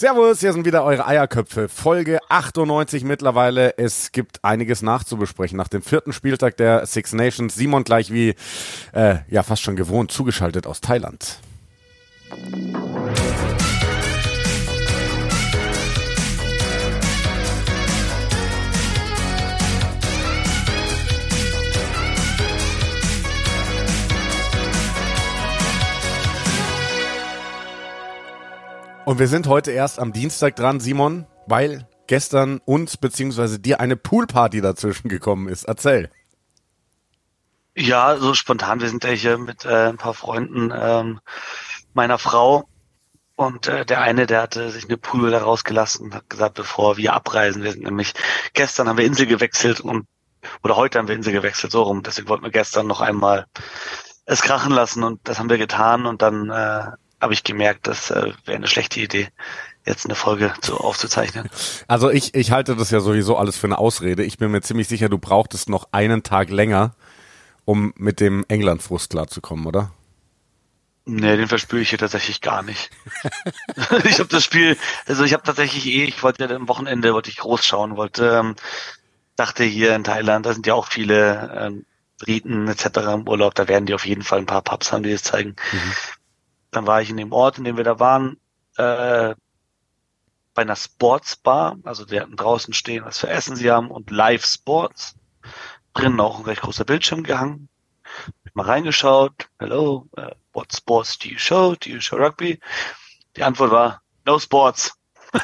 Servus, hier sind wieder eure Eierköpfe. Folge 98 mittlerweile. Es gibt einiges nachzubesprechen. Nach dem vierten Spieltag der Six Nations. Simon gleich wie, äh, ja, fast schon gewohnt, zugeschaltet aus Thailand. Und wir sind heute erst am Dienstag dran, Simon, weil gestern uns bzw. dir eine Poolparty dazwischen gekommen ist. Erzähl. Ja, so spontan. Wir sind ja hier mit äh, ein paar Freunden ähm, meiner Frau und äh, der eine, der hatte sich eine Pool rausgelassen und hat gesagt, bevor wir abreisen, wir sind nämlich gestern haben wir Insel gewechselt und oder heute haben wir Insel gewechselt, so rum. Deswegen wollten wir gestern noch einmal es krachen lassen und das haben wir getan und dann äh, habe ich gemerkt, das äh, wäre eine schlechte Idee, jetzt eine Folge zu, aufzuzeichnen. Also ich, ich halte das ja sowieso alles für eine Ausrede. Ich bin mir ziemlich sicher, du brauchtest noch einen Tag länger, um mit dem England-Frust klarzukommen, oder? Nee, den verspüre ich hier tatsächlich gar nicht. ich habe das Spiel, also ich habe tatsächlich eh, ich wollte ja am Wochenende, wollte ich groß schauen, wollte, ähm, dachte hier in Thailand, da sind ja auch viele ähm, Briten etc. im Urlaub, da werden die auf jeden Fall ein paar Pubs haben, die das zeigen. Mhm. Dann war ich in dem Ort, in dem wir da waren, äh, bei einer Sportsbar. Also die hatten draußen stehen, was für Essen sie haben und Live Sports. Drinnen auch ein recht großer Bildschirm gehangen. Hab mal reingeschaut. Hello, uh, what sports do you show? Do you show rugby? Die Antwort war No Sports.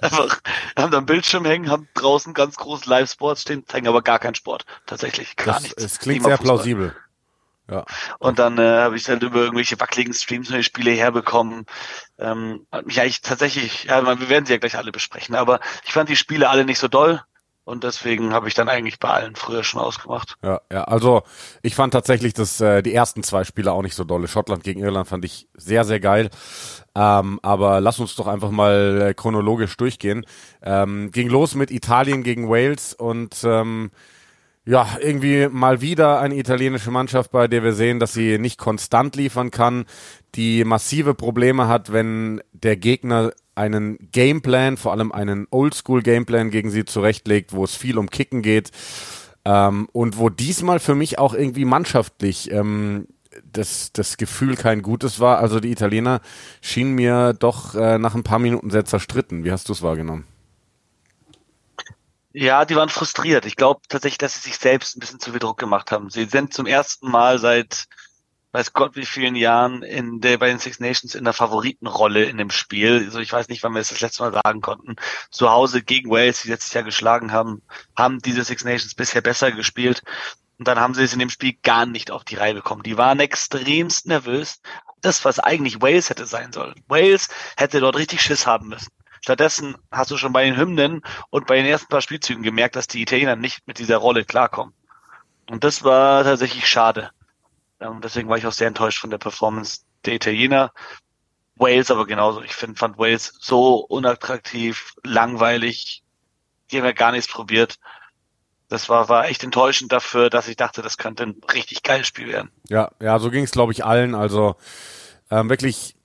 Einfach, haben da einen Bildschirm hängen, haben draußen ganz groß Live Sports stehen, zeigen aber gar keinen Sport. Tatsächlich gar das, nichts. Es klingt sehr Fußball. plausibel. Ja. Und dann äh, habe ich dann über irgendwelche wackeligen Streams neue Spiele herbekommen. Ähm, mich eigentlich tatsächlich, ja, wir werden sie ja gleich alle besprechen, aber ich fand die Spiele alle nicht so doll. Und deswegen habe ich dann eigentlich bei allen früher schon ausgemacht. Ja, ja, also ich fand tatsächlich dass äh, die ersten zwei Spiele auch nicht so dolle. Schottland gegen Irland fand ich sehr, sehr geil. Ähm, aber lass uns doch einfach mal äh, chronologisch durchgehen. Ähm, ging los mit Italien gegen Wales und ähm, ja, irgendwie mal wieder eine italienische Mannschaft, bei der wir sehen, dass sie nicht konstant liefern kann, die massive Probleme hat, wenn der Gegner einen Gameplan, vor allem einen Oldschool-Gameplan gegen sie zurechtlegt, wo es viel um Kicken geht ähm, und wo diesmal für mich auch irgendwie mannschaftlich ähm, das, das Gefühl kein gutes war. Also die Italiener schienen mir doch äh, nach ein paar Minuten sehr zerstritten. Wie hast du es wahrgenommen? Ja, die waren frustriert. Ich glaube tatsächlich, dass sie sich selbst ein bisschen zu viel Druck gemacht haben. Sie sind zum ersten Mal seit weiß Gott wie vielen Jahren in der bei den Six Nations in der Favoritenrolle in dem Spiel. Also ich weiß nicht, wann wir es das, das letzte Mal sagen konnten. Zu Hause gegen Wales, die letztes Jahr geschlagen haben, haben diese Six Nations bisher besser gespielt. Und dann haben sie es in dem Spiel gar nicht auf die Reihe bekommen. Die waren extremst nervös. Das, was eigentlich Wales hätte sein sollen. Wales hätte dort richtig Schiss haben müssen. Stattdessen hast du schon bei den Hymnen und bei den ersten paar Spielzügen gemerkt, dass die Italiener nicht mit dieser Rolle klarkommen. Und das war tatsächlich schade. Ähm, deswegen war ich auch sehr enttäuscht von der Performance der Italiener. Wales aber genauso. Ich finde, fand Wales so unattraktiv, langweilig. Die haben ja gar nichts probiert. Das war, war echt enttäuschend dafür, dass ich dachte, das könnte ein richtig geiles Spiel werden. Ja, ja, so ging es, glaube ich, allen. Also ähm, wirklich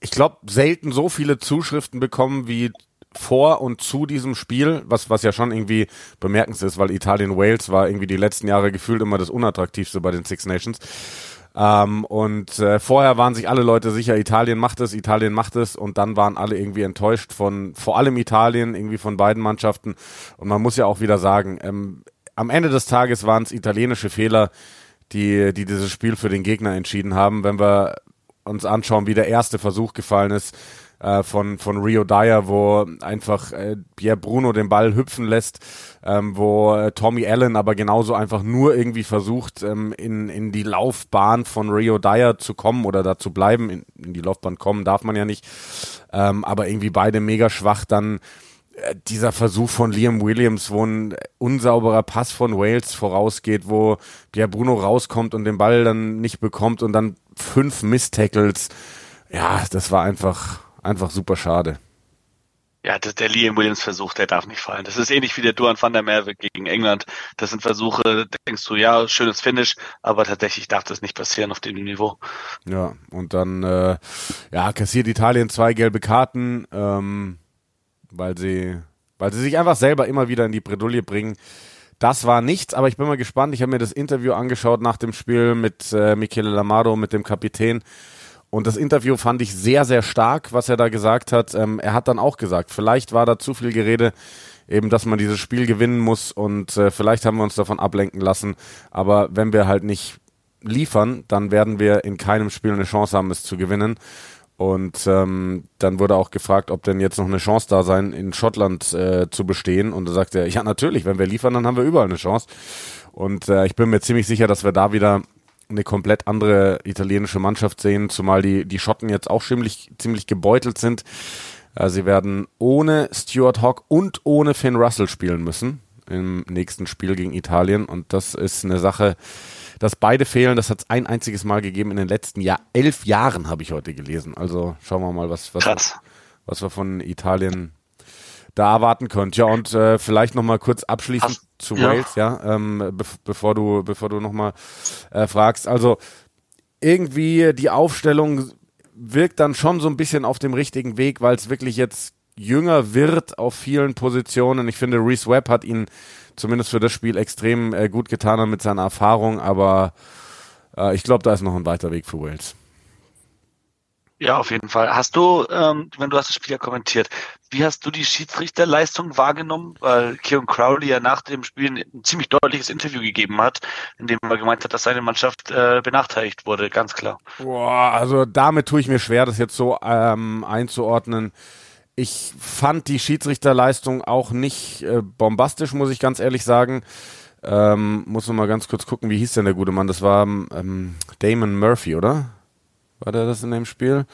ich glaube, selten so viele Zuschriften bekommen wie vor und zu diesem Spiel, was, was ja schon irgendwie bemerkenswert ist, weil Italien-Wales war irgendwie die letzten Jahre gefühlt immer das unattraktivste bei den Six Nations. Ähm, und äh, vorher waren sich alle Leute sicher, Italien macht es, Italien macht es und dann waren alle irgendwie enttäuscht von vor allem Italien, irgendwie von beiden Mannschaften. Und man muss ja auch wieder sagen, ähm, am Ende des Tages waren es italienische Fehler, die, die dieses Spiel für den Gegner entschieden haben. Wenn wir uns anschauen, wie der erste Versuch gefallen ist äh, von, von Rio Dyer, wo einfach äh, Pierre Bruno den Ball hüpfen lässt, ähm, wo äh, Tommy Allen aber genauso einfach nur irgendwie versucht, ähm, in, in die Laufbahn von Rio Dyer zu kommen oder da zu bleiben. In, in die Laufbahn kommen darf man ja nicht, ähm, aber irgendwie beide mega schwach dann dieser Versuch von Liam Williams, wo ein unsauberer Pass von Wales vorausgeht, wo Pierre Bruno rauskommt und den Ball dann nicht bekommt und dann fünf Miss-Tackles. Ja, das war einfach, einfach super schade. Ja, das, der Liam Williams Versuch, der darf nicht fallen. Das ist ähnlich wie der Duan van der Merwe gegen England. Das sind Versuche, denkst du, ja, schönes Finish, aber tatsächlich darf das nicht passieren auf dem Niveau. Ja, und dann äh, ja, kassiert Italien zwei gelbe Karten, ähm, weil sie, weil sie sich einfach selber immer wieder in die Bredouille bringen. Das war nichts, aber ich bin mal gespannt. Ich habe mir das Interview angeschaut nach dem Spiel mit äh, Michele Lamaro, mit dem Kapitän. Und das Interview fand ich sehr, sehr stark, was er da gesagt hat. Ähm, er hat dann auch gesagt, vielleicht war da zu viel Gerede, eben, dass man dieses Spiel gewinnen muss und äh, vielleicht haben wir uns davon ablenken lassen. Aber wenn wir halt nicht liefern, dann werden wir in keinem Spiel eine Chance haben, es zu gewinnen. Und ähm, dann wurde auch gefragt, ob denn jetzt noch eine Chance da sein, in Schottland äh, zu bestehen. Und da sagte er, ja natürlich, wenn wir liefern, dann haben wir überall eine Chance. Und äh, ich bin mir ziemlich sicher, dass wir da wieder eine komplett andere italienische Mannschaft sehen, zumal die, die Schotten jetzt auch ziemlich, ziemlich gebeutelt sind. Äh, sie werden ohne Stuart Hawk und ohne Finn Russell spielen müssen im nächsten Spiel gegen Italien. Und das ist eine Sache, dass beide fehlen. Das hat es ein einziges Mal gegeben in den letzten Jahr, elf Jahren, habe ich heute gelesen. Also schauen wir mal, was, was, was wir von Italien da erwarten könnt. Ja, und äh, vielleicht noch mal kurz abschließend Hast, zu ja. Wales, ja, ähm, be bevor du, bevor du noch mal äh, fragst. Also irgendwie die Aufstellung wirkt dann schon so ein bisschen auf dem richtigen Weg, weil es wirklich jetzt jünger wird auf vielen Positionen. Ich finde, Reese Webb hat ihn zumindest für das Spiel extrem äh, gut getan mit seiner Erfahrung, aber äh, ich glaube, da ist noch ein weiter Weg für Wales. Ja, auf jeden Fall. Hast du, ähm, wenn du hast das Spiel ja kommentiert, wie hast du die Schiedsrichterleistung wahrgenommen? Weil Kieran Crowley ja nach dem Spiel ein ziemlich deutliches Interview gegeben hat, in dem er gemeint hat, dass seine Mannschaft äh, benachteiligt wurde, ganz klar. Boah, also damit tue ich mir schwer, das jetzt so ähm, einzuordnen. Ich fand die Schiedsrichterleistung auch nicht äh, bombastisch, muss ich ganz ehrlich sagen. Ähm, muss noch mal ganz kurz gucken, wie hieß denn der gute Mann? Das war ähm, Damon Murphy, oder? War der das in dem Spiel?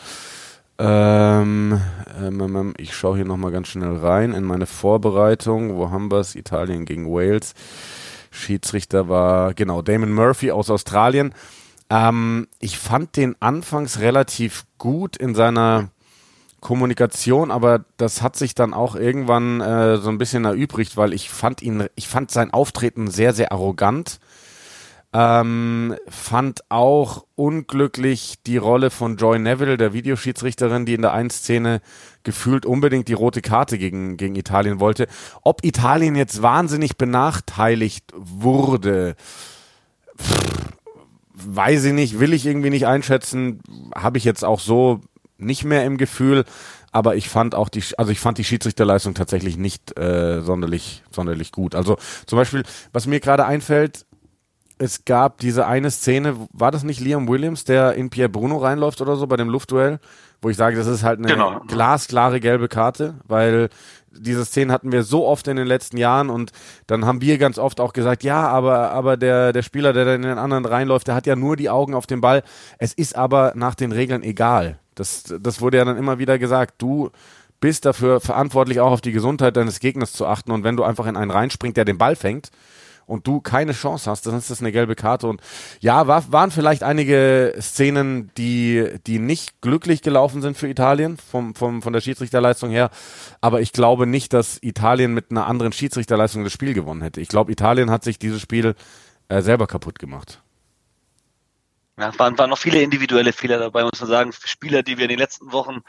Ähm, ähm, ähm, ähm ich schaue hier nochmal ganz schnell rein in meine Vorbereitung. Wo haben wir es? Italien gegen Wales. Schiedsrichter war, genau, Damon Murphy aus Australien. Ähm, ich fand den anfangs relativ gut in seiner Kommunikation, aber das hat sich dann auch irgendwann äh, so ein bisschen erübrigt, weil ich fand ihn, ich fand sein Auftreten sehr, sehr arrogant ähm, fand auch unglücklich die Rolle von Joy Neville, der Videoschiedsrichterin, die in der einen Szene gefühlt unbedingt die rote Karte gegen, gegen Italien wollte. Ob Italien jetzt wahnsinnig benachteiligt wurde, pff, weiß ich nicht, will ich irgendwie nicht einschätzen, habe ich jetzt auch so nicht mehr im Gefühl. Aber ich fand auch die, also ich fand die Schiedsrichterleistung tatsächlich nicht äh, sonderlich, sonderlich gut. Also zum Beispiel, was mir gerade einfällt, es gab diese eine Szene, war das nicht Liam Williams, der in Pierre Bruno reinläuft oder so bei dem Luftduell, wo ich sage, das ist halt eine genau. glasklare gelbe Karte, weil diese Szene hatten wir so oft in den letzten Jahren und dann haben wir ganz oft auch gesagt, ja, aber, aber der, der Spieler, der da in den anderen reinläuft, der hat ja nur die Augen auf den Ball. Es ist aber nach den Regeln egal. Das, das wurde ja dann immer wieder gesagt. Du bist dafür verantwortlich, auch auf die Gesundheit deines Gegners zu achten und wenn du einfach in einen reinspringt, der den Ball fängt, und du keine Chance hast, dann ist das eine gelbe Karte. Und ja, war, waren vielleicht einige Szenen, die, die nicht glücklich gelaufen sind für Italien, vom, vom, von der Schiedsrichterleistung her. Aber ich glaube nicht, dass Italien mit einer anderen Schiedsrichterleistung das Spiel gewonnen hätte. Ich glaube, Italien hat sich dieses Spiel äh, selber kaputt gemacht. Ja, waren, waren noch viele individuelle Fehler dabei, muss man sagen. Spieler, die wir in den letzten Wochen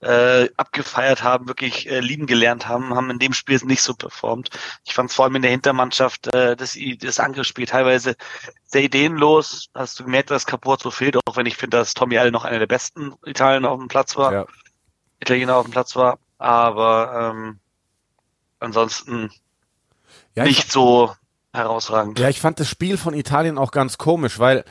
äh, abgefeiert haben, wirklich äh, lieben gelernt haben, haben in dem Spiel nicht so performt. Ich fand vor allem in der Hintermannschaft äh, das, das Angriffsspiel teilweise sehr ideenlos. Hast du gemerkt, dass so fehlt, auch wenn ich finde, dass Tommy Alle noch einer der besten Italien auf dem Platz war. Ja. Italiener auf dem Platz war. Aber ähm, ansonsten ja, nicht so herausragend. Ja, ich fand das Spiel von Italien auch ganz komisch, weil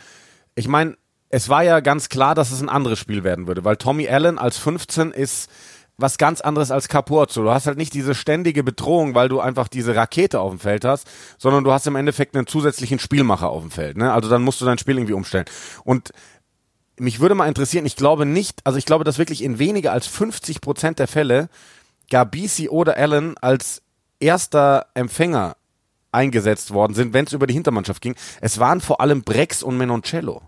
ich meine, es war ja ganz klar, dass es ein anderes Spiel werden würde, weil Tommy Allen als 15 ist was ganz anderes als Capurzo. Du hast halt nicht diese ständige Bedrohung, weil du einfach diese Rakete auf dem Feld hast, sondern du hast im Endeffekt einen zusätzlichen Spielmacher auf dem Feld. Ne? Also dann musst du dein Spiel irgendwie umstellen. Und mich würde mal interessieren, ich glaube nicht, also ich glaube, dass wirklich in weniger als 50 Prozent der Fälle Gabisi oder Allen als erster Empfänger eingesetzt worden sind, wenn es über die Hintermannschaft ging. Es waren vor allem Brex und Menoncello.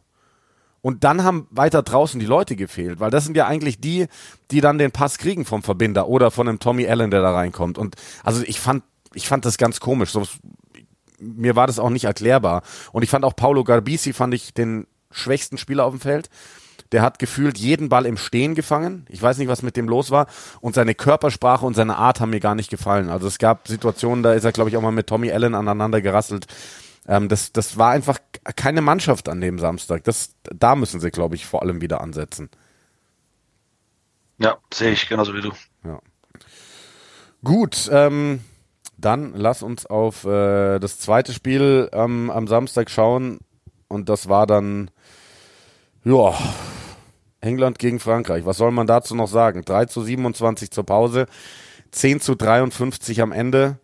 Und dann haben weiter draußen die Leute gefehlt, weil das sind ja eigentlich die, die dann den Pass kriegen vom Verbinder oder von einem Tommy Allen, der da reinkommt. Und also ich fand, ich fand das ganz komisch. So, mir war das auch nicht erklärbar. Und ich fand auch Paulo Garbisi, fand ich den schwächsten Spieler auf dem Feld. Der hat gefühlt jeden Ball im Stehen gefangen. Ich weiß nicht, was mit dem los war. Und seine Körpersprache und seine Art haben mir gar nicht gefallen. Also es gab Situationen, da ist er, glaube ich, auch mal mit Tommy Allen aneinander gerasselt. Ähm, das, das war einfach keine Mannschaft an dem Samstag. Das, da müssen sie, glaube ich, vor allem wieder ansetzen. Ja, sehe ich genauso wie du. Ja. Gut, ähm, dann lass uns auf äh, das zweite Spiel ähm, am Samstag schauen. Und das war dann, ja, England gegen Frankreich. Was soll man dazu noch sagen? 3 zu 27 zur Pause, 10 zu 53 am Ende.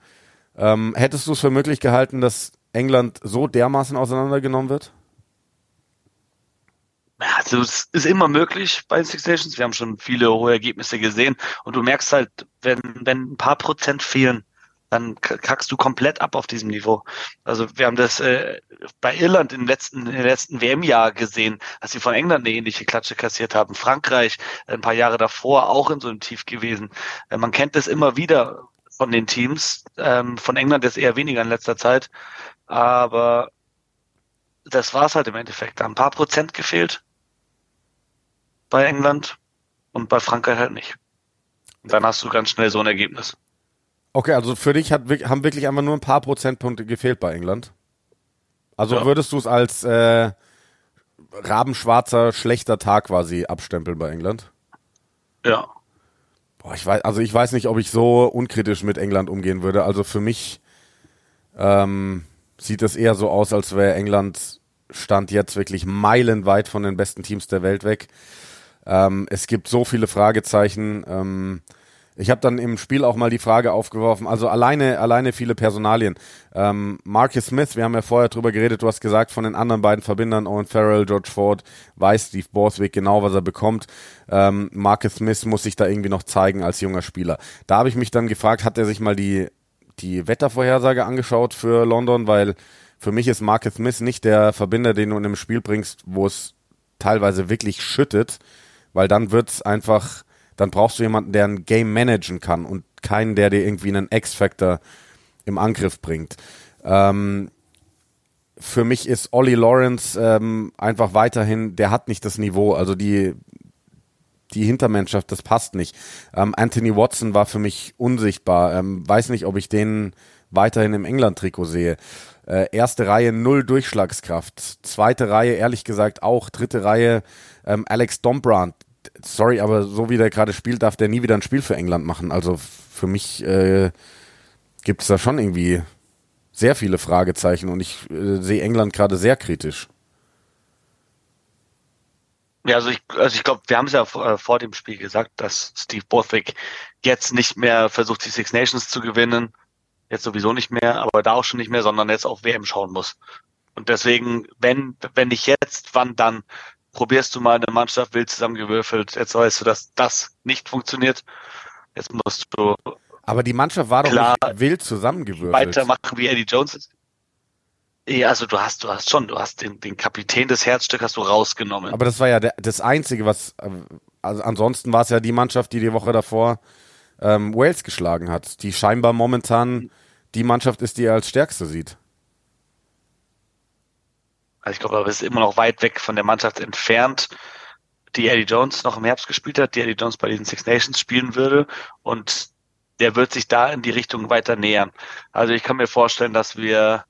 Ähm, hättest du es für möglich gehalten, dass England so dermaßen auseinandergenommen wird? Also es ist immer möglich bei Six Nations. Wir haben schon viele hohe Ergebnisse gesehen und du merkst halt, wenn, wenn ein paar Prozent fehlen, dann kackst du komplett ab auf diesem Niveau. Also wir haben das äh, bei Irland im letzten, im letzten WM-Jahr gesehen, dass sie von England eine ähnliche Klatsche kassiert haben. Frankreich ein paar Jahre davor auch in so einem Tief gewesen. Äh, man kennt das immer wieder von den Teams. Ähm, von England jetzt eher weniger in letzter Zeit. Aber das war es halt im Endeffekt. Da ein paar Prozent gefehlt bei England und bei Frankreich halt nicht. Und dann hast du ganz schnell so ein Ergebnis. Okay, also für dich hat, haben wirklich einfach nur ein paar Prozentpunkte gefehlt bei England. Also ja. würdest du es als äh, rabenschwarzer, schlechter Tag quasi abstempeln bei England? Ja. Boah, ich weiß, also ich weiß nicht, ob ich so unkritisch mit England umgehen würde. Also für mich ähm, sieht es eher so aus, als wäre England Stand jetzt wirklich meilenweit von den besten Teams der Welt weg. Ähm, es gibt so viele Fragezeichen. Ähm, ich habe dann im Spiel auch mal die Frage aufgeworfen, also alleine, alleine viele Personalien. Ähm, Marcus Smith, wir haben ja vorher drüber geredet, du hast gesagt, von den anderen beiden Verbindern, Owen Farrell, George Ford, weiß Steve Borthwick genau, was er bekommt. Ähm, Marcus Smith muss sich da irgendwie noch zeigen als junger Spieler. Da habe ich mich dann gefragt, hat er sich mal die, die Wettervorhersage angeschaut für London, weil für mich ist Marcus Smith nicht der Verbinder, den du in einem Spiel bringst, wo es teilweise wirklich schüttet, weil dann wird's einfach dann brauchst du jemanden, der ein Game managen kann und keinen, der dir irgendwie einen X-Factor im Angriff bringt. Ähm, für mich ist Ollie Lawrence ähm, einfach weiterhin, der hat nicht das Niveau, also die, die Hintermannschaft, das passt nicht. Ähm, Anthony Watson war für mich unsichtbar. Ähm, weiß nicht, ob ich den weiterhin im England-Trikot sehe. Äh, erste Reihe null Durchschlagskraft. Zweite Reihe ehrlich gesagt auch. Dritte Reihe ähm, Alex Dombrand sorry, aber so wie der gerade spielt, darf der nie wieder ein Spiel für England machen. Also für mich äh, gibt es da schon irgendwie sehr viele Fragezeichen und ich äh, sehe England gerade sehr kritisch. Ja, also ich, also ich glaube, wir haben es ja vor, äh, vor dem Spiel gesagt, dass Steve Borthwick jetzt nicht mehr versucht, die Six Nations zu gewinnen. Jetzt sowieso nicht mehr, aber da auch schon nicht mehr, sondern jetzt auf WM schauen muss. Und deswegen, wenn, wenn nicht jetzt, wann dann? Probierst du mal eine Mannschaft wild zusammengewürfelt, jetzt weißt du, dass das nicht funktioniert. Jetzt musst du. Aber die Mannschaft war doch nicht wild zusammengewürfelt. Weitermachen wie Eddie Jones. Ja, also du hast, du hast schon, du hast den, den Kapitän des Herzstück hast du rausgenommen. Aber das war ja der, das Einzige, was, also ansonsten war es ja die Mannschaft, die die Woche davor ähm, Wales geschlagen hat, die scheinbar momentan die Mannschaft ist, die er als stärkste sieht. Also ich glaube, er ist immer noch weit weg von der Mannschaft entfernt, die Eddie Jones noch im Herbst gespielt hat, die Eddie Jones bei diesen Six Nations spielen würde. Und der wird sich da in die Richtung weiter nähern. Also ich kann mir vorstellen, dass wir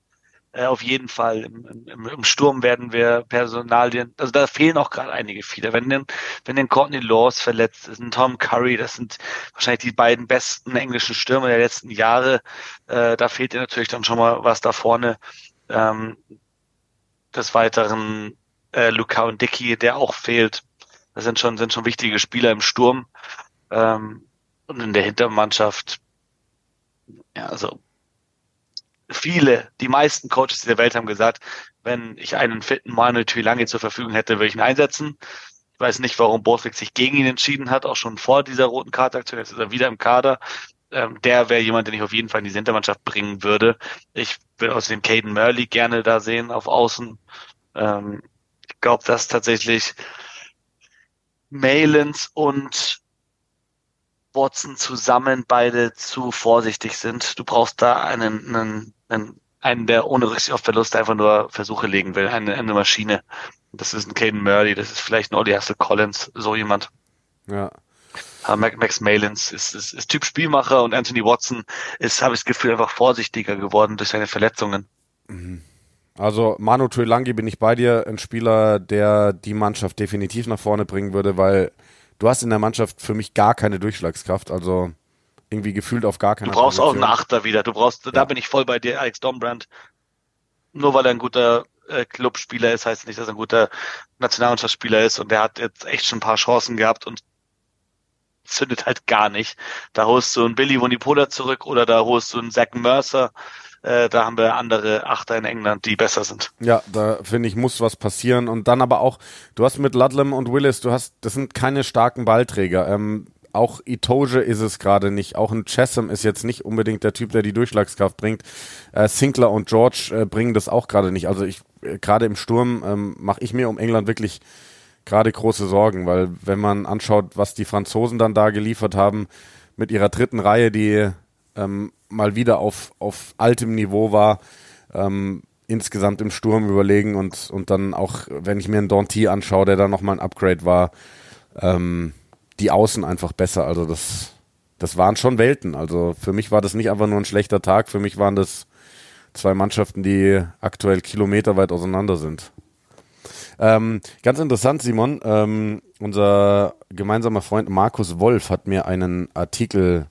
äh, auf jeden Fall im, im, im Sturm werden wir Personalien, also da fehlen auch gerade einige viele. Wenn denn, wenn denn Courtney Laws verletzt ist, ein Tom Curry, das sind wahrscheinlich die beiden besten englischen Stürmer der letzten Jahre, äh, da fehlt dir natürlich dann schon mal was da vorne. Ähm, des Weiteren äh, Luca und Dicky, der auch fehlt. Das sind schon, sind schon wichtige Spieler im Sturm. Ähm, und in der Hintermannschaft, ja, also viele, die meisten Coaches der Welt haben gesagt, wenn ich einen fitten Manuel Tuilange zur Verfügung hätte, würde ich ihn einsetzen. Ich weiß nicht, warum Borthwick sich gegen ihn entschieden hat, auch schon vor dieser roten Kartaktion. Jetzt ist er wieder im Kader ähm, der wäre jemand, den ich auf jeden Fall in die Hintermannschaft bringen würde. Ich würde außerdem Caden Murley gerne da sehen auf Außen. Ähm, ich glaube, dass tatsächlich Malins und Watson zusammen beide zu vorsichtig sind. Du brauchst da einen, einen, einen, einen der ohne Rücksicht auf Verluste einfach nur Versuche legen will, eine, eine Maschine. Das ist ein Caden Murray, das ist vielleicht ein Ollie Hassel Collins, so jemand. Ja. Max Malins ist, ist, ist Typ Spielmacher und Anthony Watson ist, habe ich das Gefühl, einfach vorsichtiger geworden durch seine Verletzungen. Mhm. Also Manu Tuilangi bin ich bei dir, ein Spieler, der die Mannschaft definitiv nach vorne bringen würde, weil du hast in der Mannschaft für mich gar keine Durchschlagskraft, also irgendwie gefühlt auf gar keine Du brauchst Position. auch einen Achter wieder, du brauchst, ja. da bin ich voll bei dir, Alex Dombrand. Nur weil er ein guter äh, Clubspieler ist, heißt nicht, dass er ein guter Nationalmannschaftsspieler ist und der hat jetzt echt schon ein paar Chancen gehabt und zündet halt gar nicht. Da holst du einen Billy Wonipola zurück oder da holst du einen Zach Mercer. Äh, da haben wir andere Achter in England, die besser sind. Ja, da finde ich, muss was passieren. Und dann aber auch, du hast mit Ludlam und Willis, du hast, das sind keine starken Ballträger. Ähm, auch Itoge ist es gerade nicht. Auch ein Chessam ist jetzt nicht unbedingt der Typ, der die Durchschlagskraft bringt. Äh, Sinclair und George äh, bringen das auch gerade nicht. Also ich, äh, gerade im Sturm ähm, mache ich mir um England wirklich gerade große Sorgen, weil wenn man anschaut, was die Franzosen dann da geliefert haben mit ihrer dritten Reihe, die ähm, mal wieder auf, auf altem Niveau war, ähm, insgesamt im Sturm überlegen und, und dann auch, wenn ich mir einen Danty anschaue, der da nochmal ein Upgrade war, ähm, die Außen einfach besser. Also das, das waren schon Welten. Also für mich war das nicht einfach nur ein schlechter Tag, für mich waren das zwei Mannschaften, die aktuell kilometerweit auseinander sind. Ähm, ganz interessant, Simon. Ähm, unser gemeinsamer Freund Markus Wolf hat mir einen Artikel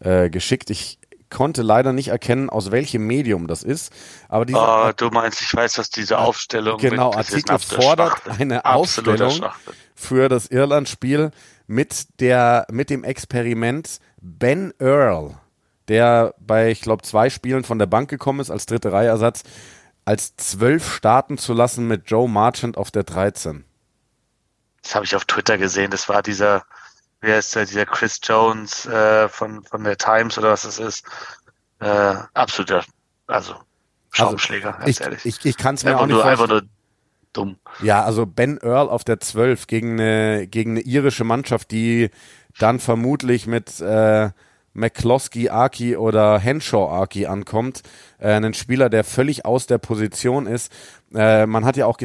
äh, geschickt. Ich konnte leider nicht erkennen, aus welchem Medium das ist. Aber dieser, oh, du meinst, ich weiß, was diese Aufstellung genau Artikel fordert eine Aufstellung für das Irland-Spiel mit der mit dem Experiment Ben Earl, der bei ich glaube zwei Spielen von der Bank gekommen ist als dritte Reihersatz als zwölf starten zu lassen mit Joe Marchant auf der 13. Das habe ich auf Twitter gesehen. Das war dieser, wie heißt der, dieser Chris Jones äh, von, von der Times oder was das ist. Äh, absoluter, also Schaumschläger, also, ich, ehrlich. Ich, ich kann es mir einfach auch nicht nur, vorstellen. Einfach nur dumm. Ja, also Ben Earl auf der 12 gegen eine, gegen eine irische Mannschaft, die dann vermutlich mit äh, McCloskey Aki oder Henshaw Aki ankommt. Äh, ein Spieler, der völlig aus der Position ist. Äh, man hat ja auch,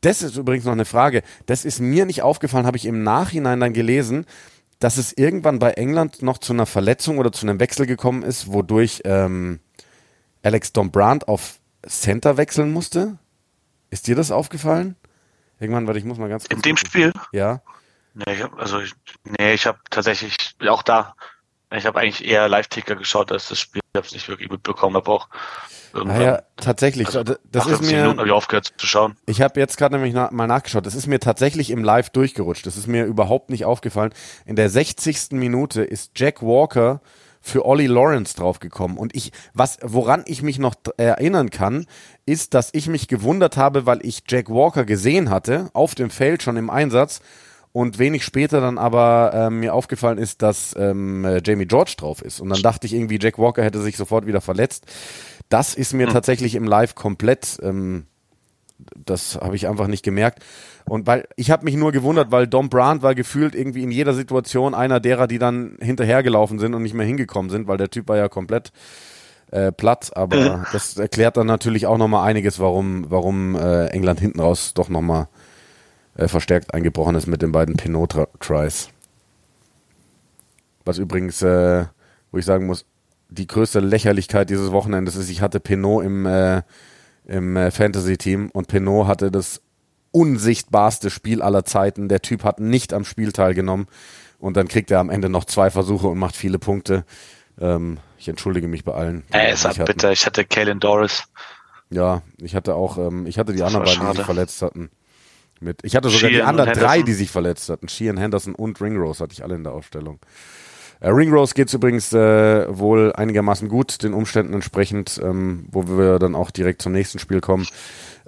das ist übrigens noch eine Frage, das ist mir nicht aufgefallen, habe ich im Nachhinein dann gelesen, dass es irgendwann bei England noch zu einer Verletzung oder zu einem Wechsel gekommen ist, wodurch ähm, Alex Dombrand auf Center wechseln musste. Ist dir das aufgefallen? Irgendwann, warte, ich muss mal ganz kurz. In dem Spiel? Ja. Nee, also ich, nee, ich habe tatsächlich auch da ich habe eigentlich eher Live-Ticker geschaut als das Spiel. Ich habe es nicht wirklich mitbekommen, aber auch Naja, tatsächlich. Also, das ist mir. Minuten habe ich aufgehört zu schauen. Ich habe jetzt gerade nämlich na, mal nachgeschaut. Das ist mir tatsächlich im Live durchgerutscht. Das ist mir überhaupt nicht aufgefallen. In der 60. Minute ist Jack Walker für Ollie Lawrence draufgekommen. Und ich, was, woran ich mich noch erinnern kann, ist, dass ich mich gewundert habe, weil ich Jack Walker gesehen hatte, auf dem Feld schon im Einsatz und wenig später dann aber ähm, mir aufgefallen ist, dass ähm, äh, Jamie George drauf ist. Und dann dachte ich irgendwie, Jack Walker hätte sich sofort wieder verletzt. Das ist mir hm. tatsächlich im Live komplett, ähm, das habe ich einfach nicht gemerkt. Und weil ich habe mich nur gewundert, weil Dom Brandt war gefühlt irgendwie in jeder Situation einer derer, die dann hinterhergelaufen sind und nicht mehr hingekommen sind, weil der Typ war ja komplett äh, platt. Aber das erklärt dann natürlich auch nochmal einiges, warum, warum äh, England hinten raus doch nochmal äh, verstärkt eingebrochen ist mit den beiden Pinot-Tries. Was übrigens, äh, wo ich sagen muss, die größte Lächerlichkeit dieses Wochenendes ist, ich hatte Pinot im, äh, im äh, Fantasy-Team und Pinot hatte das unsichtbarste Spiel aller Zeiten. Der Typ hat nicht am Spiel teilgenommen und dann kriegt er am Ende noch zwei Versuche und macht viele Punkte. Ähm, ich entschuldige mich bei allen. Äh, ist bitter. Ich hatte Kalen Doris. Ja, ich hatte auch, ähm, ich hatte die das anderen beiden, die sich verletzt hatten. Mit, ich hatte sogar Sheehan die anderen drei, die sich verletzt hatten. Sheehan, Henderson und Ringrose hatte ich alle in der Aufstellung. Äh, Ringrose geht es übrigens äh, wohl einigermaßen gut, den Umständen entsprechend, ähm, wo wir dann auch direkt zum nächsten Spiel kommen.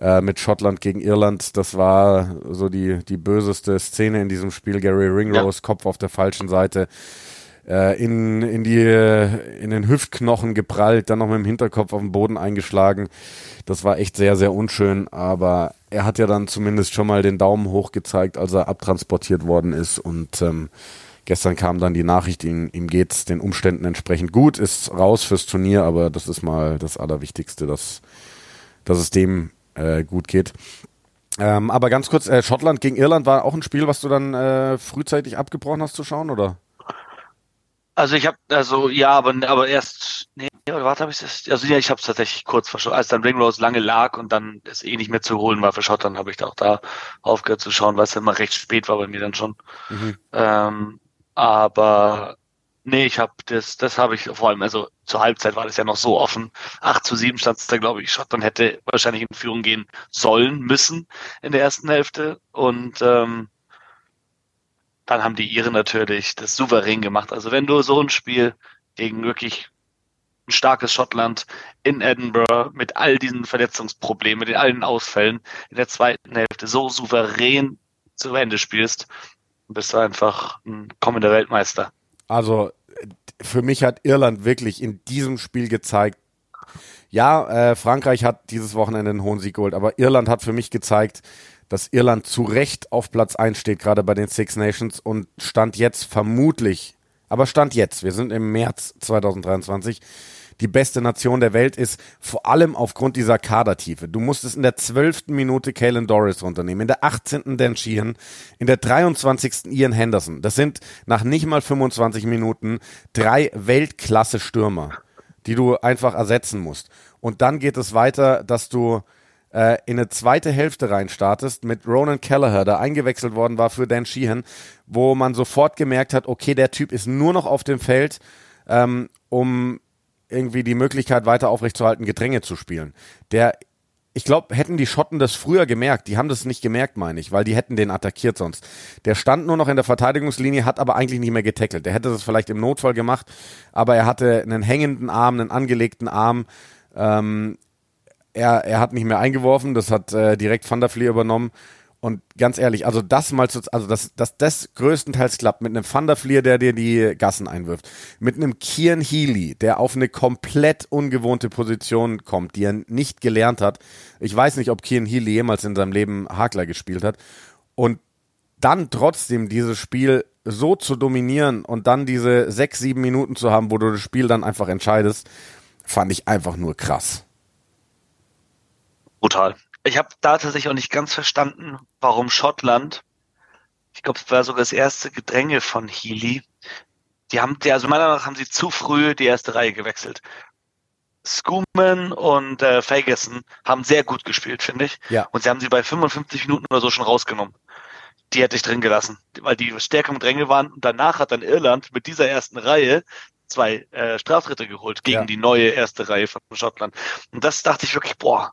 Äh, mit Schottland gegen Irland. Das war so die, die böseste Szene in diesem Spiel. Gary Ringrose, ja. Kopf auf der falschen Seite. Äh, in, in, die, in den Hüftknochen geprallt, dann noch mit dem Hinterkopf auf den Boden eingeschlagen. Das war echt sehr, sehr unschön, aber er hat ja dann zumindest schon mal den Daumen hoch gezeigt, als er abtransportiert worden ist. Und ähm, gestern kam dann die Nachricht, ihm, ihm geht den Umständen entsprechend gut, ist raus fürs Turnier, aber das ist mal das Allerwichtigste, dass, dass es dem äh, gut geht. Ähm, aber ganz kurz, äh, Schottland gegen Irland war auch ein Spiel, was du dann äh, frühzeitig abgebrochen hast zu schauen, oder? Also ich habe, also ja, aber, aber erst, nee, warte, habe ich das, also ja, ich habe es tatsächlich kurz verschoben, als dann Ringrose lange lag und dann es eh nicht mehr zu holen war für Schottland, habe ich da auch da aufgehört zu schauen, weil es dann mal recht spät war bei mir dann schon. Mhm. Ähm, aber nee, ich habe das, das habe ich vor allem, also zur Halbzeit war das ja noch so offen. 8 zu 7 stand es da, glaube ich, Schottland hätte wahrscheinlich in Führung gehen sollen, müssen in der ersten Hälfte und ähm, dann haben die Iren natürlich das souverän gemacht. Also wenn du so ein Spiel gegen wirklich ein starkes Schottland in Edinburgh mit all diesen Verletzungsproblemen, mit allen Ausfällen in der zweiten Hälfte so souverän zu Ende spielst, bist du einfach ein kommender Weltmeister. Also für mich hat Irland wirklich in diesem Spiel gezeigt, ja, äh, Frankreich hat dieses Wochenende einen hohen Sieg geholt, aber Irland hat für mich gezeigt, dass Irland zu Recht auf Platz 1 steht, gerade bei den Six Nations und stand jetzt vermutlich, aber stand jetzt, wir sind im März 2023, die beste Nation der Welt ist, vor allem aufgrund dieser Kadertiefe. Du musstest in der zwölften Minute Kalen Doris runternehmen, in der 18. Dan Sheehan, in der 23. Ian Henderson. Das sind nach nicht mal 25 Minuten drei Weltklasse-Stürmer, die du einfach ersetzen musst. Und dann geht es weiter, dass du äh, in eine zweite Hälfte reinstartest mit Ronan Kelleher, der eingewechselt worden war für Dan Sheehan, wo man sofort gemerkt hat, okay, der Typ ist nur noch auf dem Feld, ähm, um irgendwie die Möglichkeit weiter aufrechtzuerhalten, Gedränge zu spielen. Der ich glaube, hätten die Schotten das früher gemerkt, die haben das nicht gemerkt, meine ich, weil die hätten den attackiert sonst. Der stand nur noch in der Verteidigungslinie, hat aber eigentlich nicht mehr getackelt. Der hätte das vielleicht im Notfall gemacht, aber er hatte einen hängenden Arm, einen angelegten Arm. Ähm, er, er hat nicht mehr eingeworfen, das hat äh, direkt Van der Vlier übernommen. Und ganz ehrlich, also das mal zu, also dass das, das größtenteils klappt mit einem Van der der dir die Gassen einwirft, mit einem Kian Healy, der auf eine komplett ungewohnte Position kommt, die er nicht gelernt hat. Ich weiß nicht, ob Kian Healy jemals in seinem Leben Hakler gespielt hat. Und dann trotzdem dieses Spiel so zu dominieren und dann diese sechs, sieben Minuten zu haben, wo du das Spiel dann einfach entscheidest, fand ich einfach nur krass. Brutal. Ich habe da tatsächlich auch nicht ganz verstanden, warum Schottland, ich glaube, es war sogar das erste Gedränge von Healy, die haben, die, also meiner Meinung nach haben sie zu früh die erste Reihe gewechselt. Schumann und äh, Ferguson haben sehr gut gespielt, finde ich. Ja. Und sie haben sie bei 55 Minuten oder so schon rausgenommen. Die hätte ich drin gelassen, weil die stärker im Dränge waren. Und danach hat dann Irland mit dieser ersten Reihe zwei äh, Straftritte geholt gegen ja. die neue erste Reihe von Schottland. Und das dachte ich wirklich, boah,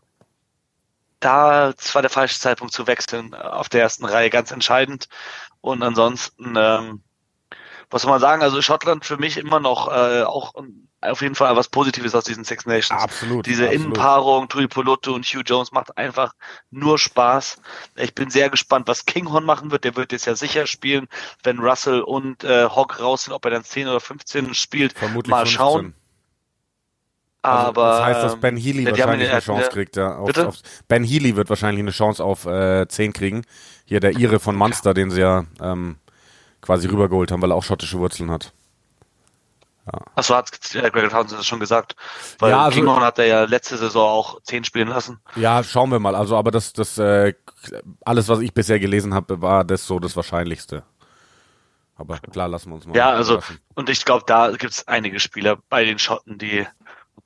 da war der falsche Zeitpunkt zu wechseln auf der ersten Reihe ganz entscheidend. Und ansonsten, ähm, was soll man sagen, also Schottland für mich immer noch äh, auch auf jeden Fall was Positives aus diesen Six Nations. Absolut. Diese absolut. Innenpaarung, Tui Polotto und Hugh Jones macht einfach nur Spaß. Ich bin sehr gespannt, was Kinghorn machen wird. Der wird jetzt ja sicher spielen, wenn Russell und äh, Hogg raus sind, ob er dann 10 oder 15 spielt. Vermutlich Mal 15. Also, Aber das heißt, dass Ben Healy ja, die wahrscheinlich eine ja- Chance ja- kriegt. Ja, auf, auf, ben Healy wird wahrscheinlich eine Chance auf äh, 10 kriegen. Hier der Ire von Munster, den sie ja ähm, quasi rübergeholt haben, weil er auch schottische Wurzeln hat. Achso, hat äh, Greg Townsend das schon gesagt. Weil Ja, also- Kinghorn hat er ja letzte Saison auch 10 spielen lassen. Ja, schauen wir mal. Also, aber das, das, äh, alles, was ich bisher gelesen habe, war das so das Wahrscheinlichste. Aber klar, lassen wir uns mal. Ja, also, überraschen. und ich glaube, da gibt es einige Spieler bei den Schotten, die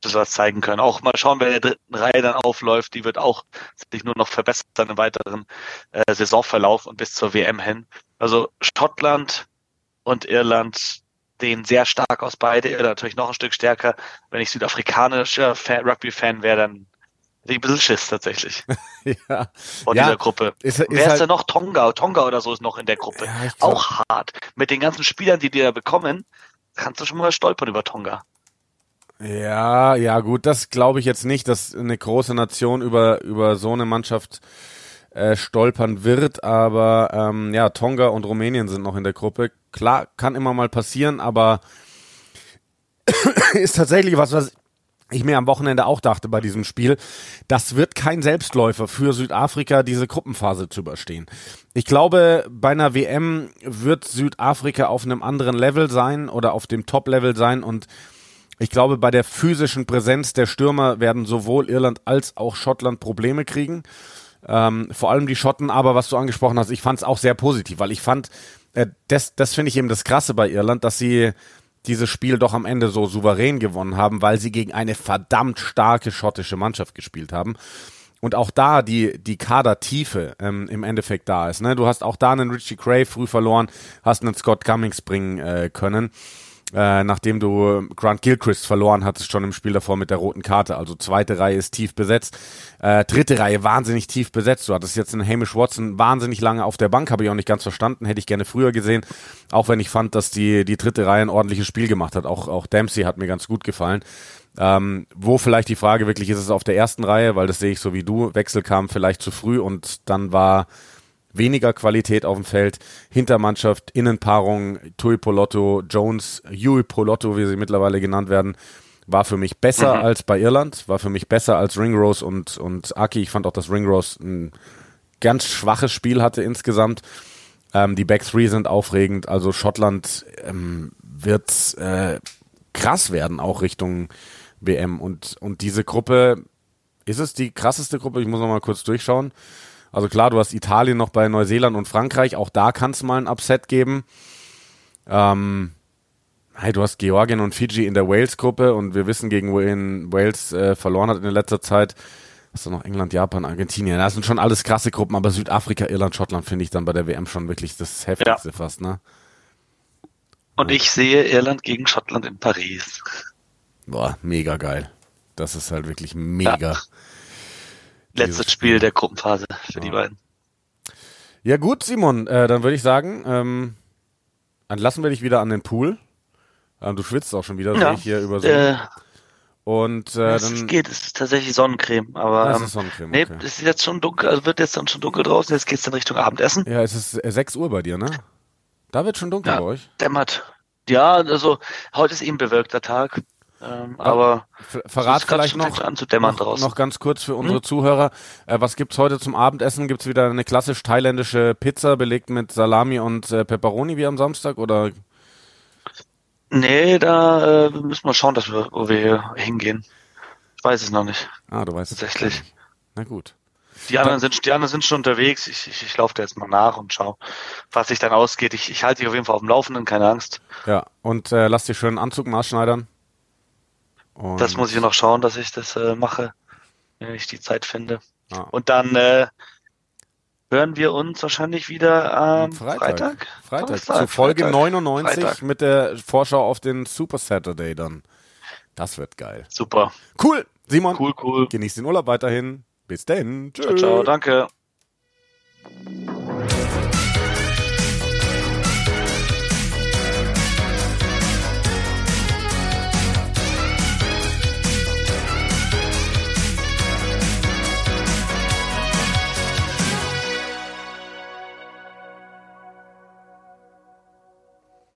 das was zeigen können. Auch mal schauen, wer in der dritten Reihe dann aufläuft. Die wird auch sich nur noch verbessern im weiteren äh, Saisonverlauf und bis zur WM hin. Also Schottland und Irland sehen sehr stark aus beide. Irland natürlich noch ein Stück stärker. Wenn ich südafrikanischer Fan, Rugby-Fan wäre, dann hätte ich ein bisschen Schiss tatsächlich ja. vor Ja, dieser Gruppe. Ist, ist Wer ist halt, da noch? Tonga. Tonga oder so ist noch in der Gruppe. Ja, Auch hart. Mit den ganzen Spielern, die die da bekommen, kannst du schon mal stolpern über Tonga. Ja, ja, gut, das glaube ich jetzt nicht, dass eine große Nation über, über so eine Mannschaft äh, stolpern wird, aber ähm, ja, Tonga und Rumänien sind noch in der Gruppe. Klar, kann immer mal passieren, aber ist tatsächlich was, was ich mir am Wochenende auch dachte bei diesem Spiel, das wird kein Selbstläufer für Südafrika, diese Gruppenphase zu überstehen. Ich glaube, bei einer WM wird Südafrika auf einem anderen Level sein oder auf dem Top-Level sein und ich glaube, bei der physischen Präsenz der Stürmer werden sowohl Irland als auch Schottland Probleme kriegen. Ähm, vor allem die Schotten, aber was du angesprochen hast, ich fand es auch sehr positiv, weil ich fand, äh, das, das finde ich eben das Krasse bei Irland, dass sie dieses Spiel doch am Ende so souverän gewonnen haben, weil sie gegen eine verdammt starke schottische Mannschaft gespielt haben. Und auch da die, die Kadertiefe ähm, im Endeffekt da ist. Ne? Du hast auch da einen Richie Cray früh verloren, hast einen Scott Cummings bringen äh, können äh, nachdem du Grant Gilchrist verloren hattest schon im Spiel davor mit der roten Karte. Also zweite Reihe ist tief besetzt. Äh, dritte Reihe wahnsinnig tief besetzt. Du hattest jetzt einen Hamish Watson wahnsinnig lange auf der Bank, habe ich auch nicht ganz verstanden, hätte ich gerne früher gesehen. Auch wenn ich fand, dass die, die dritte Reihe ein ordentliches Spiel gemacht hat. Auch, auch Dempsey hat mir ganz gut gefallen. Ähm, wo vielleicht die Frage wirklich ist es auf der ersten Reihe, weil das sehe ich so wie du. Wechsel kam vielleicht zu früh und dann war weniger Qualität auf dem Feld. Hintermannschaft, Innenpaarung, Tui Polotto, Jones, Yui Polotto, wie sie mittlerweile genannt werden, war für mich besser mhm. als bei Irland, war für mich besser als Ringrose und, und Aki. Ich fand auch, dass Ringrose ein ganz schwaches Spiel hatte insgesamt. Ähm, die Back Three sind aufregend, also Schottland ähm, wird äh, krass werden, auch Richtung WM. Und, und diese Gruppe, ist es die krasseste Gruppe? Ich muss noch mal kurz durchschauen. Also klar, du hast Italien noch bei Neuseeland und Frankreich, auch da kann es mal ein Upset geben. Ähm, hey, du hast Georgien und Fiji in der Wales-Gruppe und wir wissen, gegen wen Wales äh, verloren hat in letzter Zeit. Hast du noch England, Japan, Argentinien. Das sind schon alles krasse Gruppen, aber Südafrika, Irland, Schottland finde ich dann bei der WM schon wirklich das heftigste ja. fast, ne? Und ich sehe Irland gegen Schottland in Paris. Boah, mega geil. Das ist halt wirklich mega. Ja letztes Spiel der Gruppenphase für ja. die beiden. Ja gut, Simon, äh, dann würde ich sagen, ähm, entlassen wir dich wieder an den Pool. Ähm, du schwitzt auch schon wieder, ja. sehe ich hier über so. Äh, und äh, es dann, geht, es ist tatsächlich Sonnencreme, aber das ähm, ist Sonnencreme, nee, okay. es ist jetzt schon dunkel, also wird jetzt dann schon dunkel draußen, jetzt geht's dann Richtung Abendessen. Ja, es ist 6 Uhr bei dir, ne? Da wird schon dunkel ja, bei euch. Dämmert. Ja, also heute ist eben bewölkter Tag. Ähm, aber verrat vielleicht noch, noch, noch, ganz kurz für unsere hm? Zuhörer. Äh, was gibt's heute zum Abendessen? Gibt's wieder eine klassisch thailändische Pizza belegt mit Salami und äh, Pepperoni wie am Samstag oder? Nee, da äh, müssen wir schauen, dass wir, wo wir hingehen. Ich weiß es noch nicht. Ah, du weißt Tatsächlich. Es Na gut. Die anderen sind, die anderen sind schon unterwegs. Ich, ich, ich laufe da jetzt mal nach und schau, was sich dann ausgeht. Ich, ich halte dich auf jeden Fall auf dem Laufenden, keine Angst. Ja, und äh, lass dir schön einen Anzug maßschneidern. Und das muss ich noch schauen, dass ich das äh, mache, wenn ich die Zeit finde. Ah. Und dann äh, hören wir uns wahrscheinlich wieder am Freitag. Freitag, Freitag. Freitag. Zu Folge Freitag. 99 Freitag. mit der Vorschau auf den Super Saturday dann. Das wird geil. Super. Cool. Simon. Cool, cool. Genieß den Urlaub weiterhin. Bis denn. Tschüss. Ciao, ciao. Danke.